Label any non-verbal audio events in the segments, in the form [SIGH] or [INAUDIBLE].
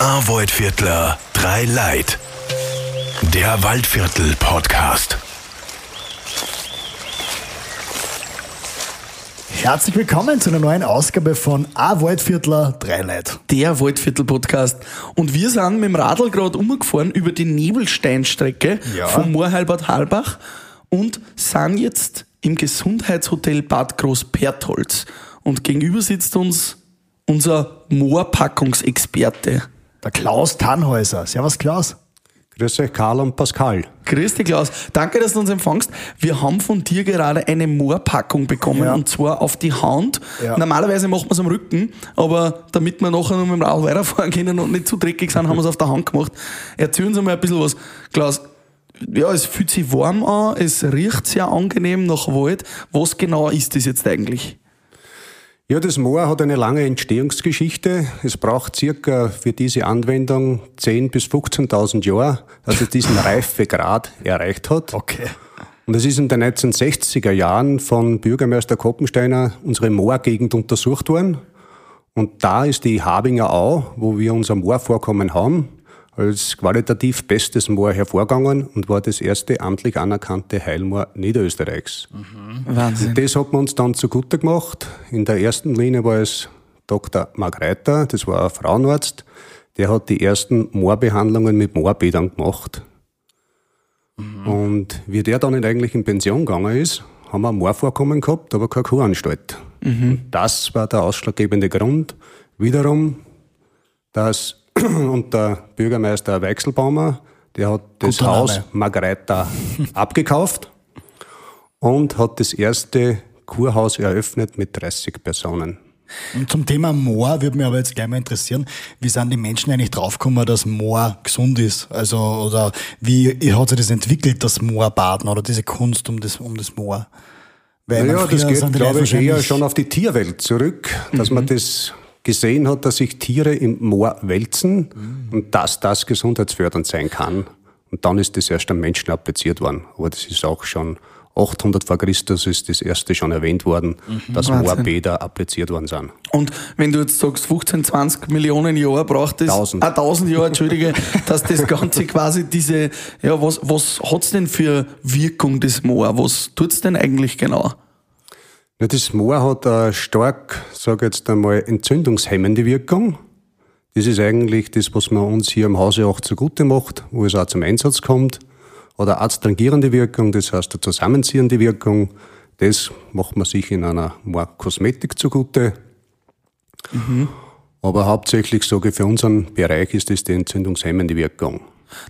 Arvoid-Viertler, drei Leid. Der Waldviertel-Podcast. Herzlich willkommen zu einer neuen Ausgabe von A Waldviertler drei Leid. der Waldviertel-Podcast. Und wir sind mit dem Radl gerade umgefahren über die Nebelsteinstrecke Ja. von Moorheilbad Halbach und sind jetzt im Gesundheitshotel Bad Großpertholz. Und gegenüber sitzt uns unser Moorpackungsexperte. Der Klaus Tannhäuser. Servus Klaus. Grüß euch, Karl und Pascal. Grüß dich, Klaus. Danke, dass du uns empfangst. Wir haben von dir gerade eine Moorpackung bekommen Ja. und zwar auf die Hand. Ja. Normalerweise machen wir es am Rücken, aber damit wir nachher noch mit dem Radl weiterfahren können und nicht zu dreckig sind, haben wir es auf der Hand gemacht. Erzähl uns einmal ein bisschen was. Klaus, ja, es fühlt sich warm an, es riecht sehr angenehm nach Wald. Was genau ist das jetzt eigentlich? Ja, das Moor hat eine lange Entstehungsgeschichte. Es braucht circa für diese Anwendung 10.000 bis 15.000 Jahre, dass es diesen [LAUGHS] Reifegrad erreicht hat. Okay. Und es ist in den 1960er Jahren von Bürgermeister Koppensteiner unsere Moorgegend untersucht worden. Und da ist die Habinger Au, wo wir unser Moorvorkommen haben, als qualitativ bestes Moor hervorgegangen und war das erste amtlich anerkannte Heilmoor Niederösterreichs. Wahnsinn. Das hat man uns dann zugute gemacht. In der ersten Linie war es Dr. Mark Reiter, das war ein Frauenarzt. Der hat die ersten Moorbehandlungen mit Moorbädern gemacht. Und wie der dann eigentlich in Pension gegangen ist, haben wir ein Moorvorkommen gehabt, aber keine Kuranstalt. Und das war der ausschlaggebende Grund. Wiederum, dass [CLEARS THROAT] und der Bürgermeister Weichselbaumer, der hat das Guter Haus Name. Margareta [LAUGHS] abgekauft und hat das erste Kurhaus eröffnet mit 30 Personen. Und zum Thema Moor würde mich aber jetzt gleich mal interessieren, wie sind die Menschen eigentlich draufgekommen, dass Moor gesund ist? Also, oder wie hat sich das entwickelt, das Moorbaden oder diese Kunst um das, um das Moor? Weil Naja, das geht, glaube ich, eher schon auf die Tierwelt zurück, dass man das gesehen hat, dass sich Tiere im Moor wälzen und dass das gesundheitsfördernd sein kann. Und dann ist das erst am Menschen appliziert worden. Aber das ist auch schon 800 vor Christus ist das erste schon erwähnt worden, dass Wahnsinn. Moorbäder appliziert worden sind. Und wenn du jetzt sagst, 15, 20 Millionen Jahre braucht es, Tausend. ah, 1000 Jahre, entschuldige, [LAUGHS] dass das Ganze quasi diese, ja, was, was hat's denn für Wirkung, das Moor? Was tut's denn eigentlich genau? Ja, das Moor hat eine stark, sage jetzt einmal, entzündungshemmende Wirkung. Das ist eigentlich das, was man uns hier im Hause auch zugute macht, wo es auch zum Einsatz kommt. Oder adstrangierende Wirkung, das heißt eine zusammenziehende Wirkung. Das macht man sich in einer Moorkosmetik zugute. Aber hauptsächlich sage ich, für unseren Bereich ist das die entzündungshemmende Wirkung.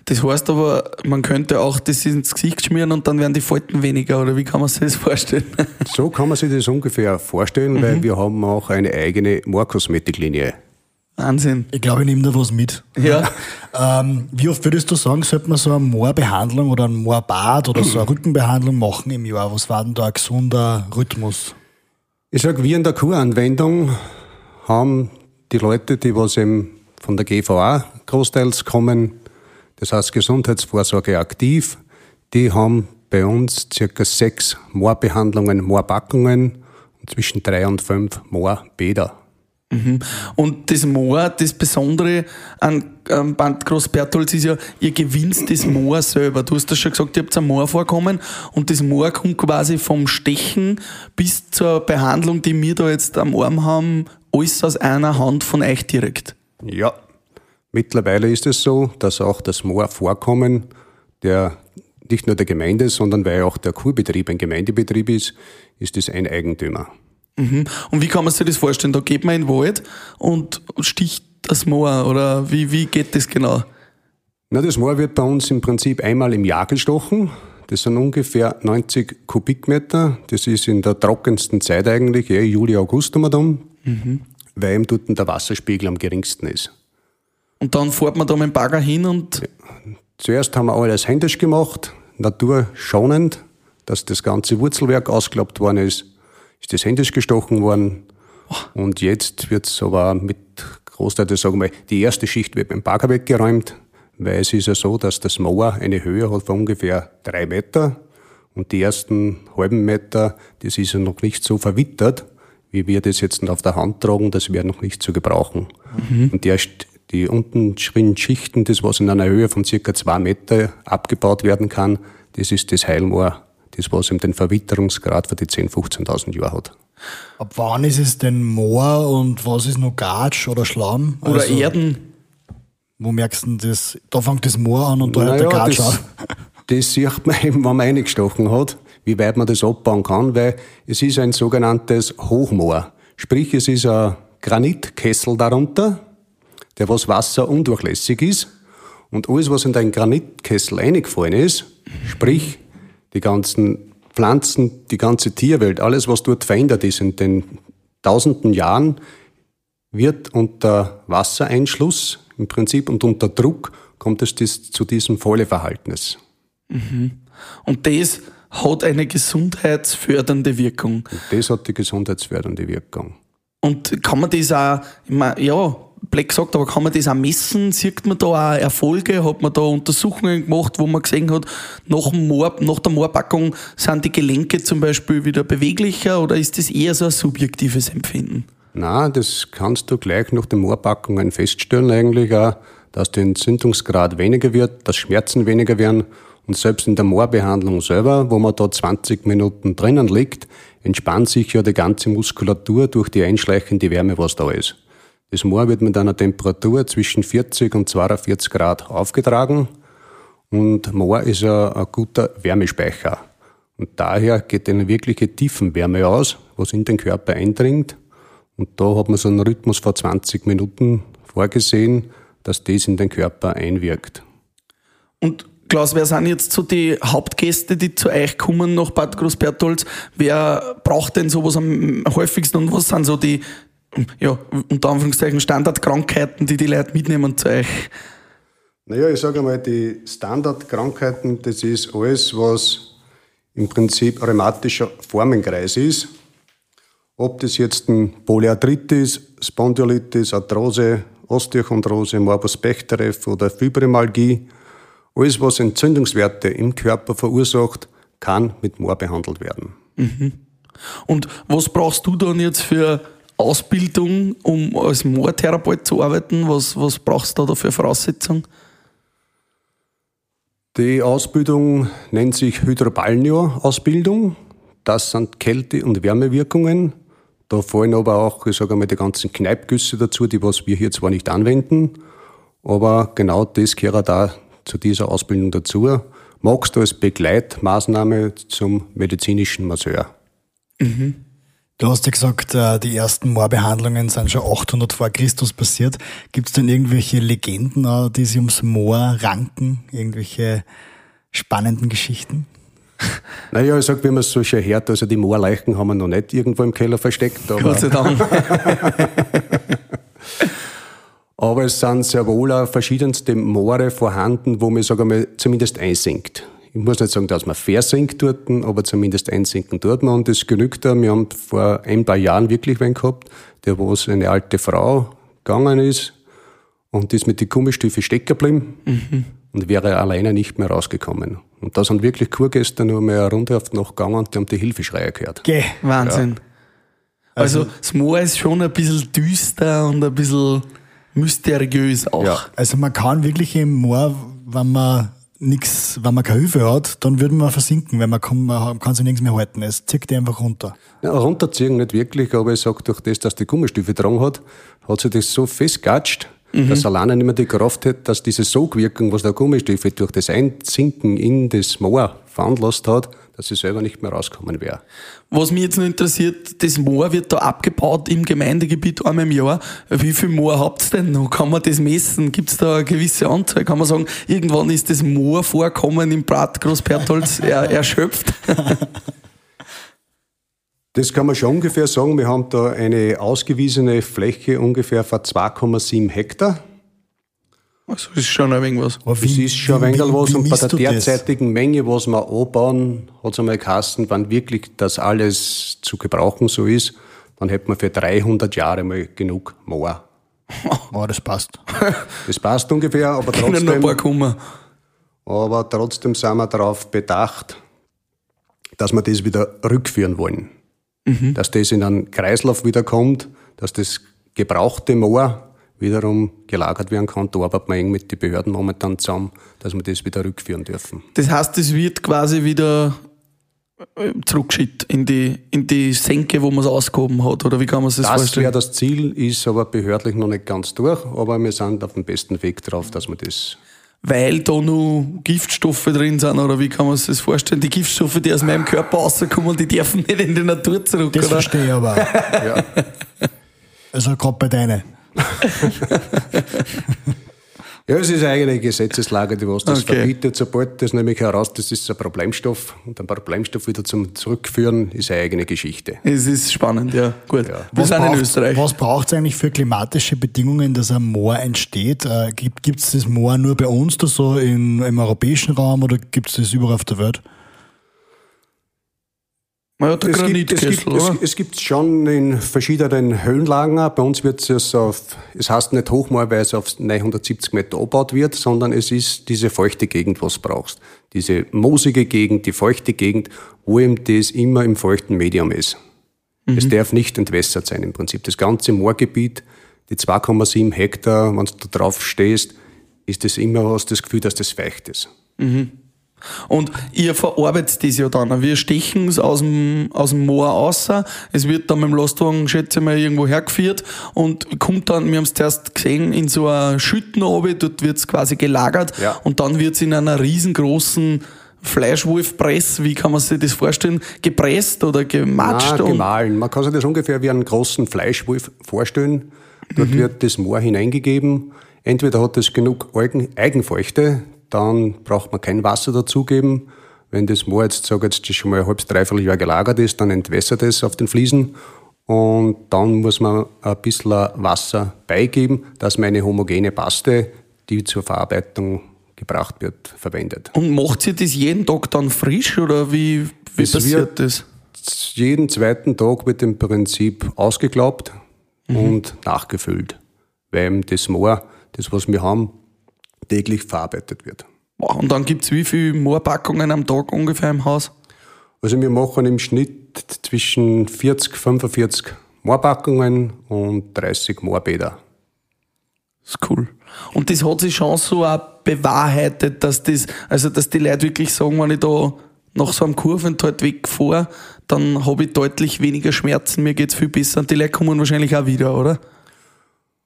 Das heißt aber, man könnte auch das ins Gesicht schmieren und dann werden die Falten weniger, oder wie kann man sich das vorstellen? [LAUGHS] So kann man sich das ungefähr vorstellen, weil wir haben auch eine eigene Moorkosmetiklinie. Wahnsinn. Ich glaube, ich nehme da was mit. Ja. [LAUGHS] Ähm, wie oft würdest du sagen, sollte man so eine Moorbehandlung oder ein Moorbad oder so eine [CLEARS THROAT] Rückenbehandlung machen im Jahr? Was war denn da ein gesunder Rhythmus? Ich sag, wir in der Kuranwendung haben die Leute, die was eben von der GVA großteils kommen, das heißt Gesundheitsvorsorge aktiv, die haben bei uns circa sechs Moorbehandlungen, Moorpackungen und zwischen drei und fünf Moorbäder. Und das Moor, das Besondere an ähm, Bad Großbertholz ist ja, ihr gewinnt das Moor selber. Du hast das schon gesagt, ihr habt ein Moorvorkommen und das Moor kommt quasi vom Stechen bis zur Behandlung, die wir da jetzt am Arm haben, alles aus einer Hand von euch direkt. Ja, mittlerweile ist es so, dass auch das Moorvorkommen der nicht nur der Gemeinde, sondern weil auch der Kurbetrieb ein Gemeindebetrieb ist, ist es ein Eigentümer. Mhm. Und wie kann man sich das vorstellen? Da geht man in den Wald und sticht das Moor oder wie, wie geht das genau? Na, das Moor wird bei uns im Prinzip einmal im Jahr gestochen. Das sind ungefähr 90 Kubikmeter. Das ist in der trockensten Zeit eigentlich, ja, Juli, August um um, weil eben dort der Wasserspiegel am geringsten ist. Und dann fährt man da mit dem Bagger hin und Zuerst haben wir alles händisch gemacht, naturschonend, dass das ganze Wurzelwerk ausgeklappt worden ist, ist das händisch gestochen worden. Und jetzt wird es aber mit Großteil, das sagen wir, die erste Schicht wird mit dem Bagger weggeräumt, weil es ist ja so, dass das Moor eine Höhe hat von ungefähr drei Meter und die ersten halben Meter, das ist ja noch nicht so verwittert, wie wir das jetzt auf der Hand tragen, das wäre noch nicht zu gebrauchen. Und die, erst- Die unten Schichten, das was in einer Höhe von circa zwei Meter abgebaut werden kann, das ist das Heilmoor, das was eben den Verwitterungsgrad für die 10.000, 15.000 Jahre hat. Ab wann ist es denn Moor und was ist noch Gatsch oder Schlamm? Oder Also, Erden. Wo merkst du denn das? Da fängt das Moor an und da hört der Naja, Gatsch das, auf. das sieht man eben, wenn man eingestochen hat, wie weit man das abbauen kann, weil es ist ein sogenanntes Hochmoor. Sprich, es ist ein Granitkessel darunter, der was Wasser undurchlässig ist. Und alles, was in den Granitkessel eingefallen ist, sprich die ganzen Pflanzen, die ganze Tierwelt, alles, was dort verändert ist in den tausenden Jahren, wird unter Wassereinschluss im Prinzip und unter Druck kommt es zu diesem Fäuleverhaltnis. Und das hat eine gesundheitsfördernde Wirkung. Und das hat die gesundheitsfördernde Wirkung. Und kann man das auch, ich mein, ja, Black gesagt, aber kann man das auch messen? Sieht man da auch Erfolge? Hat man da Untersuchungen gemacht, wo man gesehen hat, nach, dem Moor, nach der Moorpackung sind die Gelenke zum Beispiel wieder beweglicher oder ist das eher so ein subjektives Empfinden? Na, das kannst du gleich nach den Moorpackungen feststellen eigentlich auch, dass der Entzündungsgrad weniger wird, dass Schmerzen weniger werden und selbst in der Moorbehandlung selber, wo man da 20 Minuten drinnen liegt, entspannt sich ja die ganze Muskulatur durch die einschleichende Wärme, was da ist. Das Moor wird mit einer Temperatur zwischen 40 und 42 Grad aufgetragen und Moor ist ja ein guter Wärmespeicher. Und daher geht eine wirkliche Tiefenwärme aus, was in den Körper eindringt. Und da hat man so einen Rhythmus vor 20 Minuten vorgesehen, dass das in den Körper einwirkt. Und Klaus, wer sind jetzt so die Hauptgäste, die zu euch kommen nach Bad Großbertholz? Wer braucht denn sowas am häufigsten und was sind so die, ja, unter Anführungszeichen Standardkrankheiten, die die Leute mitnehmen zu euch? Naja, ich sage einmal, die Standardkrankheiten, das ist alles, was im Prinzip rheumatischer Formenkreis ist. Ob das jetzt ein Polyarthritis, Spondylitis, Arthrose, Osteochondrose, Morbus Bechterew oder Fibromyalgie, alles, was Entzündungswerte im Körper verursacht, kann mit Moor behandelt werden. Und was brauchst du dann jetzt für Ausbildung, um als Moortherapeut zu arbeiten? Was, was brauchst du da für Voraussetzungen? Die Ausbildung nennt sich Hydrobalnio-Ausbildung. Das sind Kälte- und Wärmewirkungen. Da fallen aber auch, ich sage einmal, die ganzen Kneipgüsse dazu, die was wir hier zwar nicht anwenden, aber genau das gehört da zu dieser Ausbildung dazu. Magst du als Begleitmaßnahme zum medizinischen Masseur? Du hast ja gesagt, äh, die ersten Moorbehandlungen sind schon 800 vor Christus passiert. Gibt es denn irgendwelche Legenden, äh, die sich ums Moor ranken? Irgendwelche spannenden Geschichten? [LAUGHS] Naja, ich sag, wie man es so schön hört, also die Moorleichen haben wir noch nicht irgendwo im Keller versteckt, aber, Gott sei Dank. [LAUGHS] aber es sind sehr wohl auch verschiedenste Moore vorhanden, wo man, sage mal, zumindest einsinkt. Ich muss nicht sagen, dass man versinkt dort, aber zumindest einsinken man und das genügt da. Wir haben vor ein paar Jahren wirklich wen gehabt, der wo es eine alte Frau gegangen ist und ist mit den Gummistiefeln stecken geblieben und wäre alleine nicht mehr rausgekommen. Und da sind wirklich Kurgäste nur mal eine Runde auf die Nacht gegangen und die haben die Hilfeschreie gehört. Geh. Wahnsinn. Also, das Moor ist schon ein bisschen düster und ein bisschen mysteriös auch. Ja. Also man kann wirklich im Moor, wenn man nix, wenn man keine Hilfe hat, dann würde man versinken, weil man kann, man kann sich nichts mehr halten. Es zieht die einfach runter. Ja, runterziehen nicht wirklich, aber ich sag durch das, dass die Gummistiefel dran hat, hat sich das so festgatscht, dass alleine nicht mehr die Kraft hat, dass diese Sogwirkung, was der Gummistiefel durch das Einzinken in das Moor veranlasst hat, dass sie selber nicht mehr rauskommen wäre. Was mich jetzt noch interessiert, das Moor wird da abgebaut im Gemeindegebiet einmal im Jahr. Wie viel Moor habt ihr denn noch? Kann man das messen? Gibt es da eine gewisse Anzahl? Kann man sagen, irgendwann ist das Moorvorkommen im Bad Großbertholz [LAUGHS] er, erschöpft? [LAUGHS] Das kann man schon ungefähr sagen. Wir haben da eine ausgewiesene Fläche ungefähr von 2,7 Hektar. Also das ist schon ein wenig was. Aber Das ist schon ein wie- wenig was. wie Und bei der du das? derzeitigen Menge, was wir anbauen, hat es einmal geheißen, wenn wirklich das alles zu gebrauchen so ist, dann hätten wir für 300 Jahre mal genug Moor. [LAUGHS] Oh, das passt. [LAUGHS] Das passt ungefähr, aber Können noch ein paar trotzdem, kommen. aber trotzdem sind wir darauf bedacht, dass wir das wieder rückführen wollen. Dass das in einen Kreislauf wieder kommt, dass das gebrauchte Moor wiederum gelagert werden kann. Da arbeiten wir eng mit den Behörden momentan zusammen, dass wir das wieder rückführen dürfen. Das heißt, es wird quasi wieder äh, zurückgeschickt in die, in die Senke, wo man es ausgehoben hat, oder wie kann man sich das, Das vorstellen? wäre das Ziel, ist aber behördlich noch nicht ganz durch, aber wir sind auf dem besten Weg drauf, dass wir das Weil da nur Giftstoffe drin sind, oder wie kann man sich das vorstellen? Die Giftstoffe, die aus meinem Körper rauskommen, die dürfen nicht in die Natur zurück, Das oder? verstehe ich aber. ja, [LAUGHS] Also gerade bei deinen. [LAUGHS] Ja, es ist eigentlich eine Gesetzeslage, die was das Okay. verbietet. Sobald das nämlich heraus, das ist ein Problemstoff und ein Problemstoff wieder zum Zurückführen ist eine eigene Geschichte. Es ist spannend, ja. Gut. Wir Was sind in braucht's- Österreich. Was braucht es eigentlich für klimatische Bedingungen, dass ein Moor entsteht? Äh, gibt es das Moor nur bei uns da so in, im europäischen Raum oder gibt es das überall auf der Welt? Ja, der Es gibt, es, gibt, es, es gibt schon in verschiedenen Höhenlagen. Bei uns wird es auf, es heißt nicht Hochmoor, weil es auf 970 Meter abgebaut wird, sondern es ist diese feuchte Gegend, was du brauchst. Diese moosige Gegend, die feuchte Gegend, wo eben das immer im feuchten Medium ist. Es darf nicht entwässert sein im Prinzip. Das ganze Moorgebiet, die 2,7 Hektar, wenn du da drauf stehst, ist das immer, hast das Gefühl, dass das feucht ist. Und ihr verarbeitet das ja dann. Wir stechen es aus dem, aus dem Moor raus. Es wird dann mit dem Lastwagen, schätze ich mal, irgendwo hergeführt und kommt dann, wir haben es zuerst gesehen, in so einer Schütten runter, dort wird es quasi gelagert Ja. und dann wird es in einer riesengroßen Fleischwolfpress, wie kann man sich das vorstellen, gepresst oder gematscht? Und- gemahlen. Man kann sich das ungefähr wie einen großen Fleischwolf vorstellen. Dort wird das Moor hineingegeben. Entweder hat es genug Eigenfeuchte, dann braucht man kein Wasser dazugeben. Wenn das Moor jetzt, sag jetzt, das schon mal ein halbes, dreiviertel Jahr gelagert ist, dann entwässert es auf den Fliesen. Und dann muss man ein bisschen Wasser beigeben, dass man eine homogene Paste, die zur Verarbeitung gebracht wird, verwendet. Und macht sie das jeden Tag dann frisch oder wie, wie Es passiert das? jeden zweiten Tag wird im Prinzip ausgeglaubt und nachgefüllt, weil das Moor, das was wir haben, täglich verarbeitet wird. Und dann gibt's wie viele Moorpackungen am Tag ungefähr im Haus? Also wir machen im Schnitt zwischen 40, 45 Moorpackungen und 30 Moorbäder. Das ist cool. Und das hat sich schon so auch bewahrheitet, dass das, also dass die Leute wirklich sagen, wenn ich da nach so einem Kurvental wegfahre, dann habe ich deutlich weniger Schmerzen, mir geht's viel besser. Und die Leute kommen wahrscheinlich auch wieder, oder?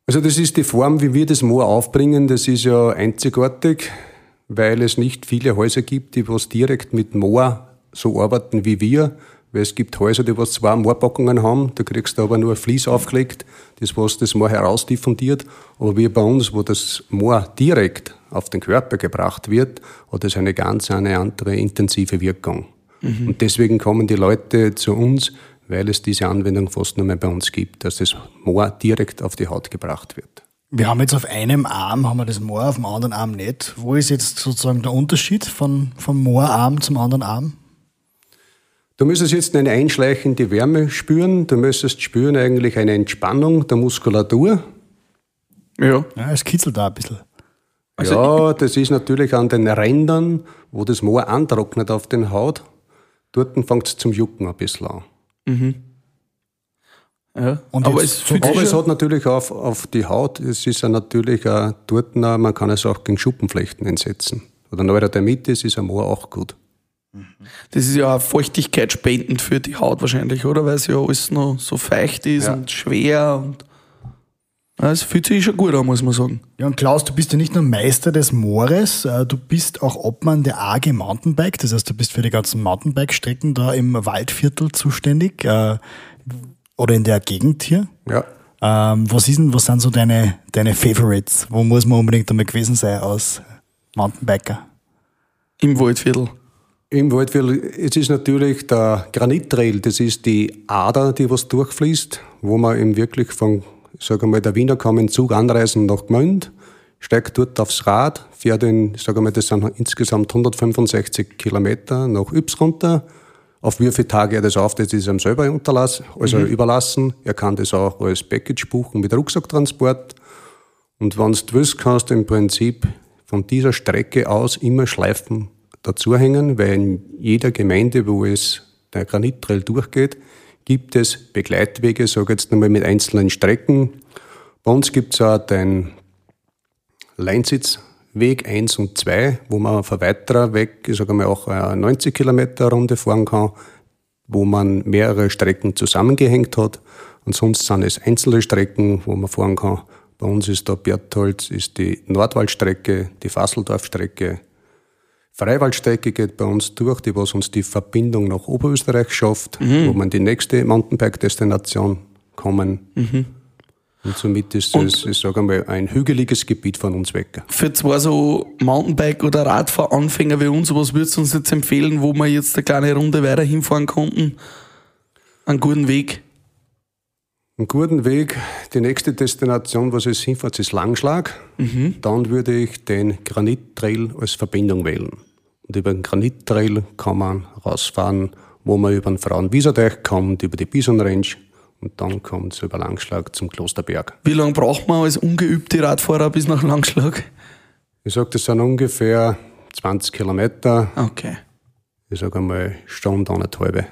Also das ist die Form, wie wir das Moor aufbringen, das ist ja einzigartig, weil es nicht viele Häuser gibt, die was direkt mit Moor so arbeiten wie wir. Weil es gibt Häuser, die was zwei Moorpackungen haben, da kriegst du aber nur ein Vlies aufgelegt, das was das Moor herausdiffundiert. Aber wie bei uns, wo das Moor direkt auf den Körper gebracht wird, hat es eine ganz eine andere intensive Wirkung. Und deswegen kommen die Leute zu uns, weil es diese Anwendung fast nur mehr bei uns gibt, dass das Moor direkt auf die Haut gebracht wird. Wir haben jetzt auf einem Arm haben wir das Moor, auf dem anderen Arm nicht. Wo ist jetzt sozusagen der Unterschied von, vom Moorarm zum anderen Arm? Du müsstest jetzt eine einschleichende Wärme spüren, du müsstest spüren eigentlich eine Entspannung der Muskulatur. Ja. Ja, es kitzelt da ein bisschen. ja, das ist natürlich an den Rändern, wo das Moor antrocknet auf den Haut. Dort fängt es zum Jucken ein bisschen an. Ja. Und Aber jetzt es so- Aber es hat natürlich auf, auf die Haut, es ist ja natürlich auch dort, noch, man kann es auch gegen Schuppenflechten einsetzen. Oder Neurodermitis ist am Moor auch gut. Das ist ja auch feuchtigkeitsspendend für die Haut wahrscheinlich, oder? Weil es ja alles noch so feucht ist Ja. und schwer und es fühlt sich schon gut an, muss man sagen. Ja, und Klaus, du bist ja nicht nur Meister des Moores, äh, du bist auch Obmann der AG Mountainbike. Das heißt, du bist für die ganzen Mountainbike-Strecken da im Waldviertel zuständig äh, oder in der Gegend hier. Ja. Ähm, was, ist denn, was sind so deine, deine Favorites? Wo muss man unbedingt einmal gewesen sein als Mountainbiker? Im Waldviertel. Im Waldviertel, es ist natürlich der Granittrail, das ist die Ader, die was durchfließt, wo man eben wirklich von, sag mal, der Wiener kann mit dem Zug anreisen nach Gmünd, steigt dort aufs Rad, fährt in, sag mal, das sind insgesamt 165 Kilometer nach Yps runter. Auf wie viele Tage er das auf, das ist ihm selber unterlassen, also überlassen. Er kann das auch als Package buchen mit Rucksacktransport. Und wenn du willst, kannst du im Prinzip von dieser Strecke aus immer Schleifen dazuhängen, weil in jeder Gemeinde, wo es der Granittrail durchgeht, gibt es Begleitwege, sage jetzt nochmal mit einzelnen Strecken. Bei uns gibt es auch den Leinsitzweg 1 und 2, wo man von weiterer weg, ich sage mal auch eine 90 Kilometer Runde fahren kann, wo man mehrere Strecken zusammengehängt hat. Und sonst sind es einzelne Strecken, wo man fahren kann. Bei uns ist da Bertholz, ist die Nordwaldstrecke, die Fasseldorfstrecke. Freiwaldstrecke geht bei uns durch, die was uns die Verbindung nach Oberösterreich schafft, wo man die nächste Mountainbike-Destination kommen. Und somit ist es, ich sage mal, ein hügeliges Gebiet von uns weg. Für zwei so Mountainbike- oder Radfahranfänger wie uns, was würdest du uns jetzt empfehlen, wo wir jetzt eine kleine Runde weiter hinfahren konnten? Einen guten Weg. Einen guten Weg. Die nächste Destination, was es hinfährt, ist Langschlag. Dann würde ich den Granittrail als Verbindung wählen. Und über den Granittrail kann man rausfahren, wo man über den Frauenwieserteich kommt, über die Bisonrange und dann kommt es über Langschlag zum Klosterberg. Wie lange braucht man als ungeübte Radfahrer bis nach Langschlag? Ich sage, das sind ungefähr 20 Kilometer. Okay. Ich sage einmal Stunde, eineinhalb.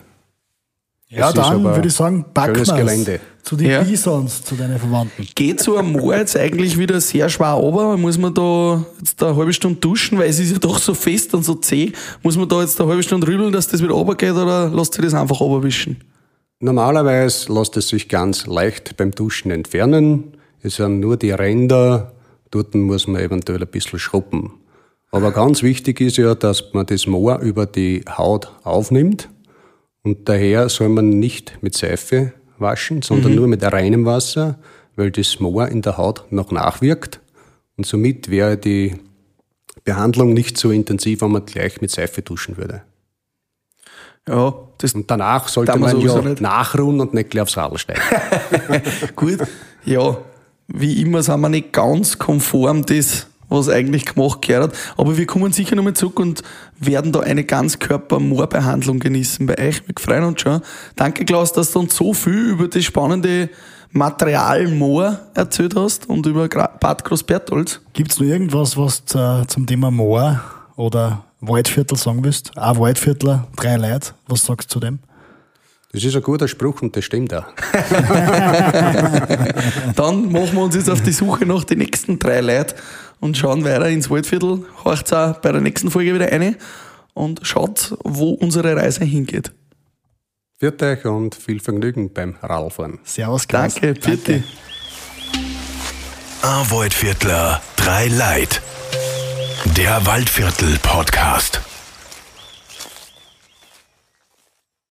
Ja, Es ist dann würde ich sagen, packen Gelände. zu den Ja. Bisons, zu deinen Verwandten. Geht so ein Moor jetzt eigentlich wieder sehr schwer runter? Muss man da jetzt eine halbe Stunde duschen, weil es ist ja doch so fest und so zäh. Muss man da jetzt eine halbe Stunde rübeln, dass das wieder runtergeht oder lässt sich das einfach runterwischen? Normalerweise lässt es sich ganz leicht beim Duschen entfernen. Es sind nur die Ränder, dort muss man eventuell ein bisschen schrubben. Aber ganz wichtig ist ja, dass man das Moor über die Haut aufnimmt. Und daher soll man nicht mit Seife waschen, sondern nur mit reinem Wasser, weil das Moor in der Haut noch nachwirkt. Und somit wäre die Behandlung nicht so intensiv, wenn man gleich mit Seife duschen würde. Ja, das Und danach sollte man ja nicht. nachruhen und nicht gleich aufs Radl steigen. [LAUGHS] gut. Ja, wie immer sind wir nicht ganz konform das, was eigentlich gemacht gehört hat. Aber wir kommen sicher nochmal zurück und werden da eine Ganzkörper-Moorbehandlung genießen bei euch. Wir freuen uns schon. Danke, Klaus, dass du uns so viel über das spannende Material Moor erzählt hast und über Bad Großbertholz. Gibt es noch irgendwas, was zu, zum Thema Moor oder Waldviertel sagen willst? Ein Waldviertler, drei Leute. Was sagst du zu dem? Das ist ein guter Spruch und das stimmt auch. [LAUGHS] Dann machen wir uns jetzt auf die Suche nach den nächsten drei Leuten und schauen weiter ins Waldviertel. Horcht auch bei der nächsten Folge wieder rein und schaut, wo unsere Reise hingeht. Viert euch und viel Vergnügen beim Radlfahren. Servus, Klaus. Danke, bitte. Ein Waldviertler, drei Leid. Der Waldviertel Podcast.